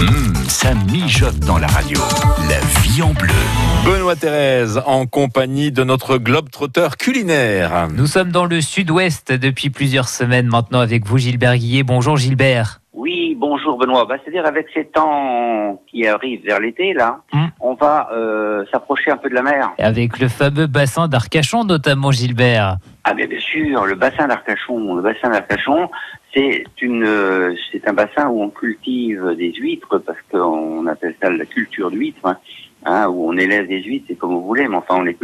Hum, ça mijote dans la radio. La vie en bleu. Benoît Thérèse, en compagnie de notre globe-trotteur culinaire. Nous sommes dans le sud-ouest depuis plusieurs semaines maintenant avec vous, Gilbert Guillet. Bonjour Gilbert. Oui, bonjour Benoît. Bah, C'est-à-dire avec ces temps qui arrivent vers l'été, là, Hmm. on va euh, s'approcher un peu de la mer. Avec le fameux bassin d'Arcachon notamment, Gilbert. Ah bien, bien sûr, le bassin d'Arcachon. Le bassin d'Arcachon, c'est une, euh, c'est un bassin où on cultive des huîtres parce qu'on appelle ça la culture d'huîtres, hein, hein, où on élève des huîtres, c'est comme vous voulez, mais enfin on les,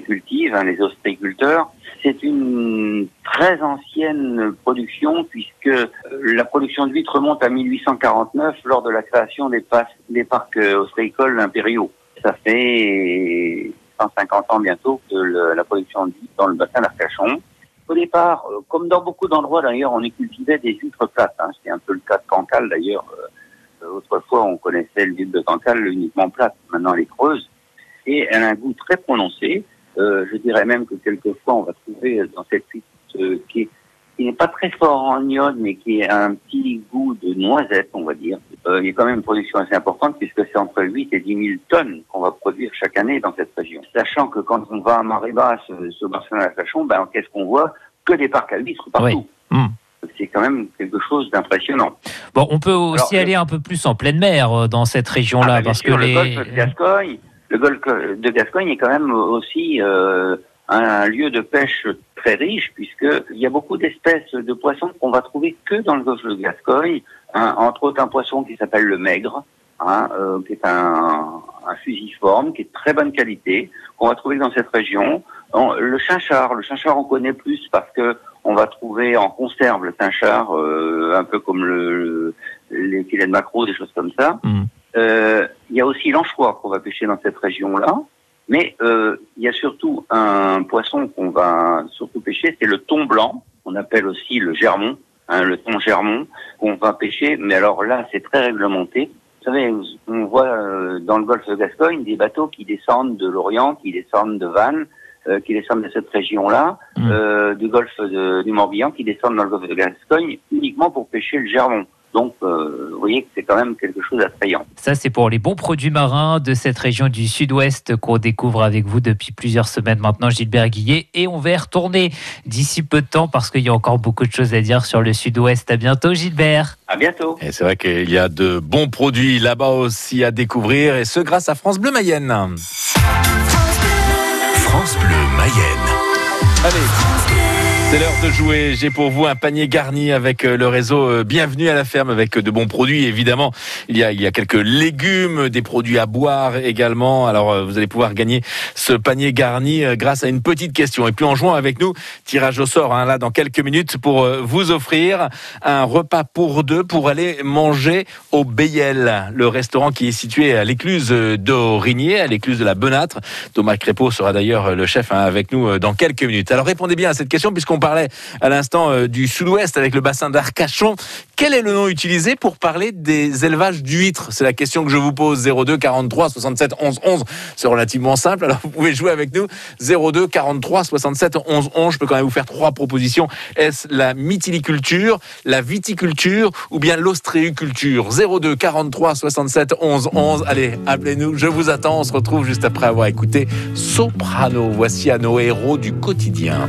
cultive, hein, les ostréiculteurs. C'est une très ancienne production puisque euh, la production d'huîtres remonte à 1849 lors de la création des, parcs euh, ostréicoles impériaux. Ça fait 150 ans bientôt que la production d'huîtres dans le bassin d'Arcachon. Au départ, euh, comme dans beaucoup d'endroits d'ailleurs, on y cultivait des huîtres plates. Hein. C'est un peu le cas de Cancale d'ailleurs. Euh, autrefois, on connaissait l'huître de Cancale uniquement plate. Maintenant, elle est creuse. Et elle a un goût très prononcé. Euh, je dirais même que quelquefois, on va trouver dans cette huître euh, qui qui n'est pas très fort en iode, mais qui a un petit goût de noisette, on va dire. Euh, il y a quand même une production assez importante, puisque c'est entre 8 et 10 000 tonnes qu'on va produire chaque année dans cette région. Sachant que quand on va à marée basse, euh, sur bassin d'Arcachon, ben, qu'est-ce qu'on voit? Que des parcs à huîtres partout. Oui. Hmm. C'est quand même quelque chose d'impressionnant. Bon, on peut aussi Alors, aller un peu plus en pleine mer euh, dans cette région-là, Ah, bah, parce sûr, que le golfe de Gascogne, le golfe de Gascogne est quand même aussi euh, un, lieu de pêche très riche puisque il y a beaucoup d'espèces de poissons qu'on va trouver que dans le golfe de Gascogne. hein, entre autres un poisson qui s'appelle le maigre, hein, euh, qui est un, un fusiforme, qui est de très bonne qualité, qu'on va trouver dans cette région. On- le chinchard, le chinchard on connaît plus parce que on va trouver en conserve le chinchard, euh, un peu comme le, les filets de maquereau, des choses comme ça. Hmm. Euh, il y a aussi l'anchois qu'on va pêcher dans cette région-là. Mais euh, il y a surtout un poisson qu'on va surtout pêcher, c'est le thon blanc, qu'on appelle aussi le germon, hein, le thon germon, qu'on va pêcher. Mais alors là, c'est très réglementé. Vous savez, on voit euh, dans le golfe de Gascogne des bateaux qui descendent de l'Orient, qui descendent de Vannes, euh, qui descendent de cette région-là, Mm. euh, du golfe de- du Morbihan, qui descendent dans le golfe de Gascogne uniquement pour pêcher le germon. Donc, euh, vous voyez que c'est quand même quelque chose d'attrayant. Ça, c'est pour les bons produits marins de cette région du sud-ouest qu'on découvre avec vous depuis plusieurs semaines maintenant, Gilbert Guillet. Et on va y retourner d'ici peu de temps parce qu'il y a encore beaucoup de choses à dire sur le sud-ouest. À bientôt, Gilbert. À bientôt. Et c'est vrai qu'il y a de bons produits là-bas aussi à découvrir, et ce grâce à France Bleu Mayenne. Allez, c'est l'heure de jouer. J'ai pour vous un panier garni avec euh, le réseau euh, Bienvenue à la ferme avec euh, de bons produits. Évidemment, il y a, quelques légumes, des produits à boire également. Alors, vous allez pouvoir gagner ce panier garni grâce à une petite question. Et puis, en jouant avec nous, tirage au sort, hein, là, dans quelques minutes, pour vous offrir un repas pour deux pour aller manger au Bayel, le restaurant qui est situé à l'écluse d'Aurigné, à l'écluse de la Benâtre. Thomas Crépeau sera d'ailleurs le chef hein, avec nous dans quelques minutes. Alors répondez bien à cette question puisqu'on parlait à l'instant euh, du sud-ouest avec le bassin d'Arcachon. Quel est le nom utilisé pour parler des élevages d'huîtres? C'est la question que je vous pose. 02 43 67 11 11. C'est relativement simple. Alors vous pouvez jouer avec nous. 02 43 67 11 11. Je peux quand même vous faire trois propositions. Est-ce la mytiliculture, la viticulture ou bien l'ostréiculture? 02 43 67 11 11. Allez, appelez-nous. Je vous attends. On se retrouve juste après avoir écouté Soprano. Voici à nos héros du quotidien.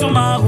vous a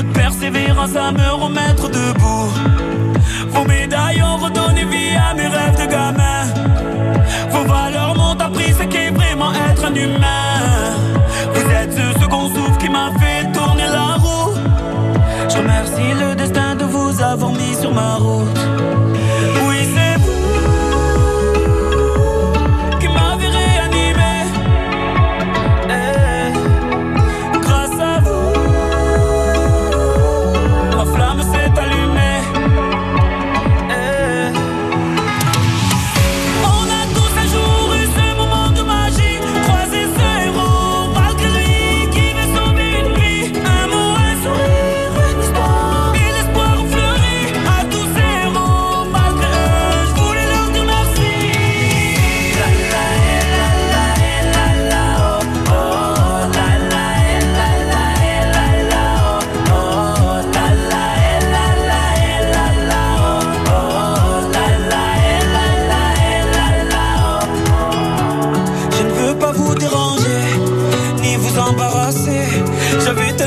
Votre persévérance à me remettre debout. Vos médailles ont redonné vie à mes rêves de gamin. Vos valeurs m'ont appris ce qu'est vraiment être un humain. Vous êtes ce second souffle qui m'a fait tourner la roue. Je remercie le destin de vous avoir mis sur ma route.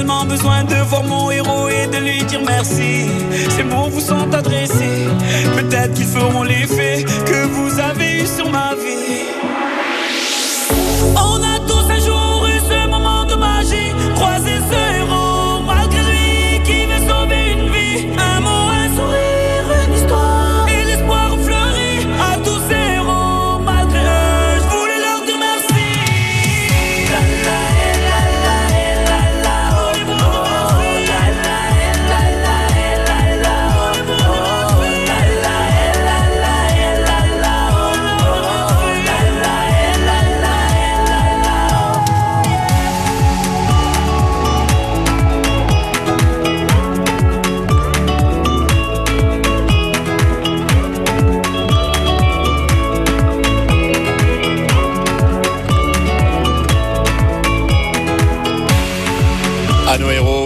Tellement besoin de voir mon héros et de lui dire merci. Ces mots vous sont adressés. Peut-être qu'ils feront l'effet que vous avez eu sur ma vie.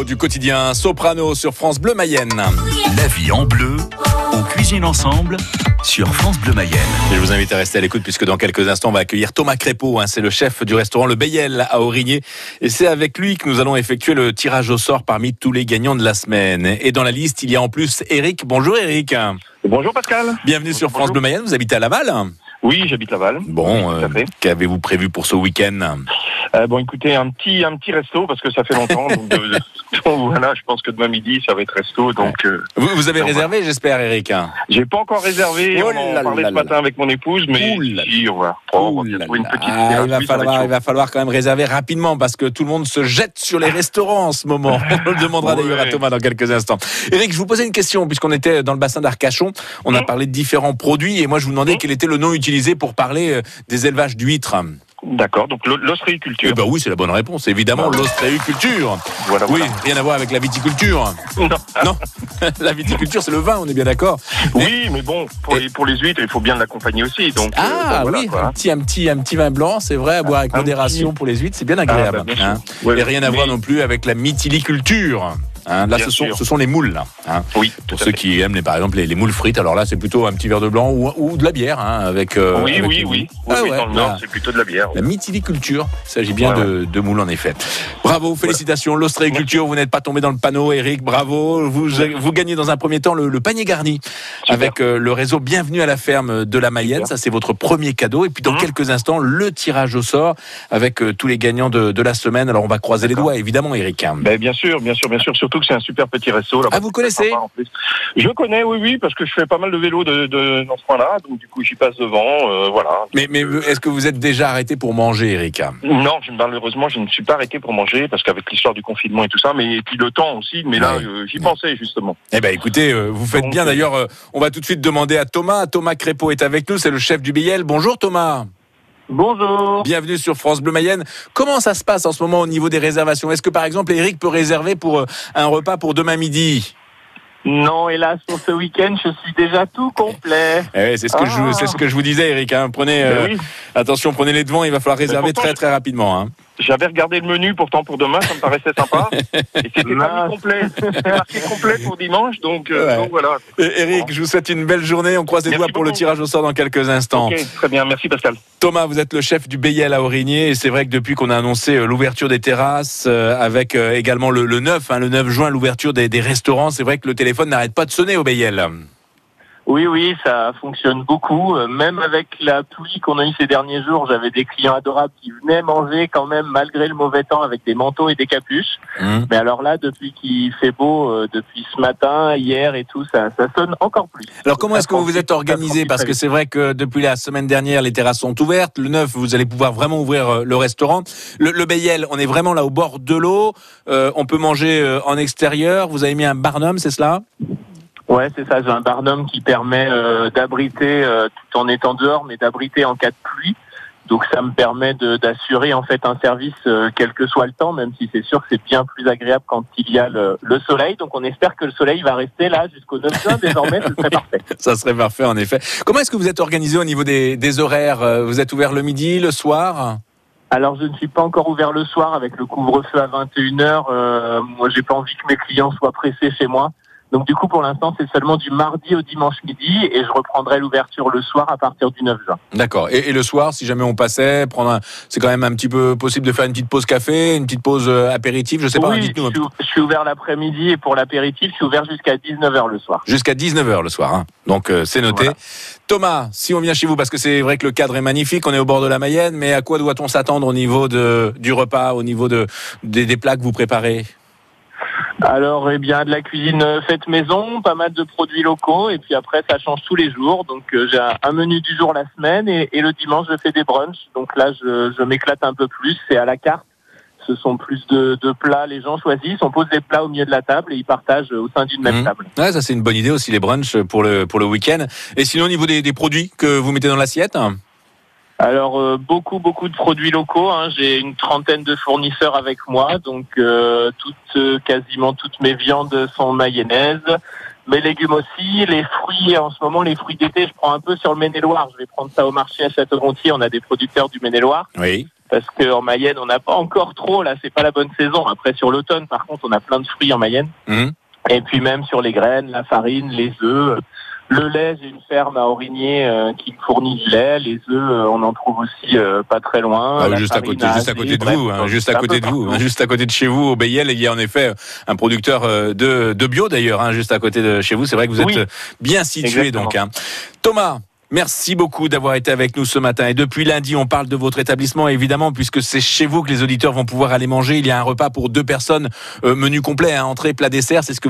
Du quotidien Soprano sur France Bleu Mayenne. La vie en bleu, on cuisine ensemble sur France Bleu Mayenne. Et je vous invite à rester à l'écoute puisque dans quelques instants on va accueillir Thomas Crépeau. hein. c'est le chef du restaurant Le Bayel à Aurigné. Et c'est avec lui que nous allons effectuer le tirage au sort parmi tous les gagnants de la semaine. Et dans la liste, il y a en plus Eric. Bonjour Eric. Bonjour Pascal. Bienvenue sur France Bonjour. Bleu Mayenne. Vous habitez à Laval Oui, j'habite Laval. Bon, euh, qu'avez-vous prévu pour ce week-end Euh, bon, écoutez, un petit, un petit resto parce que ça fait longtemps. donc, euh, donc voilà, je pense que demain midi, ça va être resto. Donc, euh, vous, vous avez réservé, j'espère, Eric. j'ai pas encore réservé. Oh on en parlait ce matin avec mon épouse, mais si, on va, trouver une petite Ah, il, va falloir, il chaud. va falloir quand même réserver rapidement parce que tout le monde se jette sur les restaurants en ce moment. On le demandera Ouais. d'ailleurs à Thomas dans quelques instants. Eric, je vous posais une question puisqu'on était dans le bassin d'Arcachon. On a Mhm. parlé de différents produits et moi je vous demandais Mhm. quel était le nom utilisé pour parler euh, des élevages d'huîtres. D'accord, donc l'o- l'ostréiculture. Eh ben oui, c'est la bonne réponse. Évidemment, Ah. l'ostréiculture. Voilà, Oui, rien à voir avec la viticulture. Non. Non, la viticulture, c'est le vin, on est bien d'accord. Oui, mais bon, pour les, pour les huîtres, il faut bien l'accompagner aussi. Donc, euh, Ah donc voilà, oui, un petit, un, petit, un petit vin blanc, c'est vrai, à boire avec Un modération petit- pour les huîtres, c'est bien Ah, agréable. bah, bien sûr. hein. Ouais, Et rien à mais- voir non plus avec la mytiliculture. Hein, là, ce sont, ce sont les moules. Là, hein. Oui, Pour ceux fait. qui aiment, les, par exemple, les, les moules frites, alors là, c'est plutôt un petit verre de blanc ou, ou de la bière, hein, avec. euh, Oui, avec oui, oui. Oui, Ah oui, ouais, dans le. Nord, c'est plutôt de la bière. La mytiliculture, il s'agit bien Ouais, de, de moules en effet. Bravo, félicitations. L'ostréiculture, vous n'êtes pas tombé dans le panneau, Eric, bravo. Vous, vous gagnez dans un premier temps le, le panier garni Super. avec euh, le réseau Bienvenue à la ferme de la Mayenne. Super. Ça, c'est votre premier cadeau. Et puis dans Mhm. quelques instants, le tirage au sort avec euh, tous les gagnants de, de la semaine. Alors on va croiser les doigts, évidemment, Eric. Ben, bien sûr, bien sûr, bien sûr. Surtout que c'est un super petit resto. Là Ah, vous connaissez Sympa. Je connais, oui, oui, parce que je fais pas mal de vélo de, de- dans ce coin-là, donc du coup j'y passe devant, euh, voilà. Mais, mais est-ce que vous êtes déjà arrêté pour manger, Eric? Non, je, malheureusement, je ne suis pas arrêté pour manger parce qu'avec l'histoire du confinement et tout ça, mais et puis le temps aussi. Mais là, Ouais. euh, j'y pensais justement. Eh ben écoutez, euh, vous faites Donc, bien. euh, D'ailleurs, euh, on va tout de suite demander à Thomas. Thomas Crépeau est avec nous, c'est le chef du BIL. Bonjour Thomas. Bonjour. Bienvenue sur France Bleu Mayenne. Comment ça se passe en ce moment au niveau des réservations? Est-ce que par exemple Eric peut réserver pour un repas pour demain midi? Non, hélas, pour ce week-end, je suis déjà tout complet. Eh c'est ce que Ah. je c'est ce que je vous disais Eric. hein. Prenez euh, oui. attention, prenez les devants. Il va falloir réserver pourtant, très je- très rapidement. hein. J'avais regardé le menu pourtant pour demain, ça me paraissait sympa. Et c'était pas complet. C'était marqué complet pour dimanche, donc, euh, Ouais. donc voilà. Et Eric, je vous souhaite une belle journée. On croise les Merci doigts pour le tirage au sort dans quelques instants. Très bien, merci Pascal. Thomas, vous êtes le chef du Béyel à Aurigné et c'est vrai que depuis qu'on a annoncé euh, l'ouverture des terrasses, euh, avec euh, également le, le 9, hein, le 9 juin, l'ouverture des, des restaurants, c'est vrai que le téléphone n'arrête pas de sonner au Béyel. Oui, oui, ça fonctionne beaucoup. Euh, Même avec la pluie qu'on a eue ces derniers jours, j'avais des clients adorables qui venaient manger quand même malgré le mauvais temps avec des manteaux et des capuches. Hum. Mais alors là, depuis qu'il fait beau, euh, depuis ce matin, hier et tout, ça, ça sonne encore plus. Alors comment est-ce que vous vous êtes organisé? Parce que c'est vrai que depuis la semaine dernière, les terrasses sont ouvertes. Le 9, vous allez pouvoir vraiment ouvrir euh, le restaurant. Le, le on est vraiment là au bord de l'eau. Euh, on peut manger en extérieur. Vous avez mis un barnum, c'est cela? Ouais, c'est ça. J'ai un barnum qui permet euh, d'abriter euh, tout en étant dehors, mais d'abriter en cas de pluie. Donc ça me permet de- d'assurer en fait un service euh, quel que soit le temps, même si c'est sûr que c'est bien plus agréable quand il y a le, le soleil. Donc on espère que le soleil va rester là jusqu'au 9 juin. Désormais, ce serait parfait. Ça serait parfait en effet. Comment est-ce que vous êtes organisé au niveau des, des horaires Euh, Vous êtes ouvert le midi, le soir? Alors je ne suis pas encore ouvert le soir avec le couvre-feu à 21h. Euh, moi, j'ai pas envie que mes clients soient pressés chez moi. Donc du coup, pour l'instant, c'est seulement du mardi au dimanche midi et je reprendrai l'ouverture le soir à partir du 9 juin. D'accord. Et, et le soir, si jamais on passait, prendre un... c'est quand même un petit peu possible de faire une petite pause café, une petite pause euh, apéritif, je sais pas, oui, dites-nous je, suis- je suis ouvert l'après-midi et pour l'apéritif, je suis ouvert jusqu'à 19h le soir. Jusqu'à 19h le soir. hein. Donc euh, c'est noté. Voilà. Thomas, si on vient chez vous, parce que c'est vrai que le cadre est magnifique, on est au bord de la Mayenne, mais à quoi doit-on s'attendre au niveau de, du repas, au niveau de, des, des plats que vous préparez? Alors, eh bien, de la cuisine euh, faite maison, pas mal de produits locaux, et puis après, ça change tous les jours. Donc, euh, j'ai un, menu du jour la semaine, et, et le dimanche, je fais des brunchs. Donc là, je, je m'éclate un peu plus. C'est à la carte. Ce sont plus de, de plats. Les gens choisissent. On pose des plats au milieu de la table et ils partagent euh, au sein d'une même Mhm. table. Ouais, ça c'est une bonne idée aussi, les brunchs pour le, pour le week-end. Et sinon, au niveau des, des produits que vous mettez dans l'assiette? Alors euh, beaucoup beaucoup de produits locaux. hein. J'ai une trentaine de fournisseurs avec moi, donc euh, toutes euh, quasiment toutes mes viandes sont mayonnaise. Mes légumes aussi, les fruits en ce moment, les fruits d'été, je prends un peu sur le Maine-et-Loire. Je vais prendre ça au marché à Château-Gontier. On a des producteurs du Maine-et-Loire Oui. parce qu'en Mayenne, on n'a pas encore trop. Là, c'est pas la bonne saison. Après, sur l'automne, par contre, on a plein de fruits en Mayenne. Mhm. Et puis même sur les graines, la farine, les œufs. Le lait, j'ai une ferme à Aurigné euh, qui fournit du lait. Les œufs, euh, on en trouve aussi euh, pas très loin. Ah, juste à côté, juste à côté de bref, vous, hein, donc, juste à côté de vous, partout. hein, juste à côté de chez vous, au Bayel, il y a en effet un producteur euh, de, de bio d'ailleurs, hein, juste à côté de chez vous. C'est vrai que vous êtes Oui. euh, bien situé Exactement. donc. hein. Thomas. Merci beaucoup d'avoir été avec nous ce matin. Et depuis lundi, on parle de votre établissement, évidemment, puisque c'est chez vous que les auditeurs vont pouvoir aller manger. Il y a un repas pour deux personnes, euh, menu complet, hein, entrée, plat, dessert. C'est ce que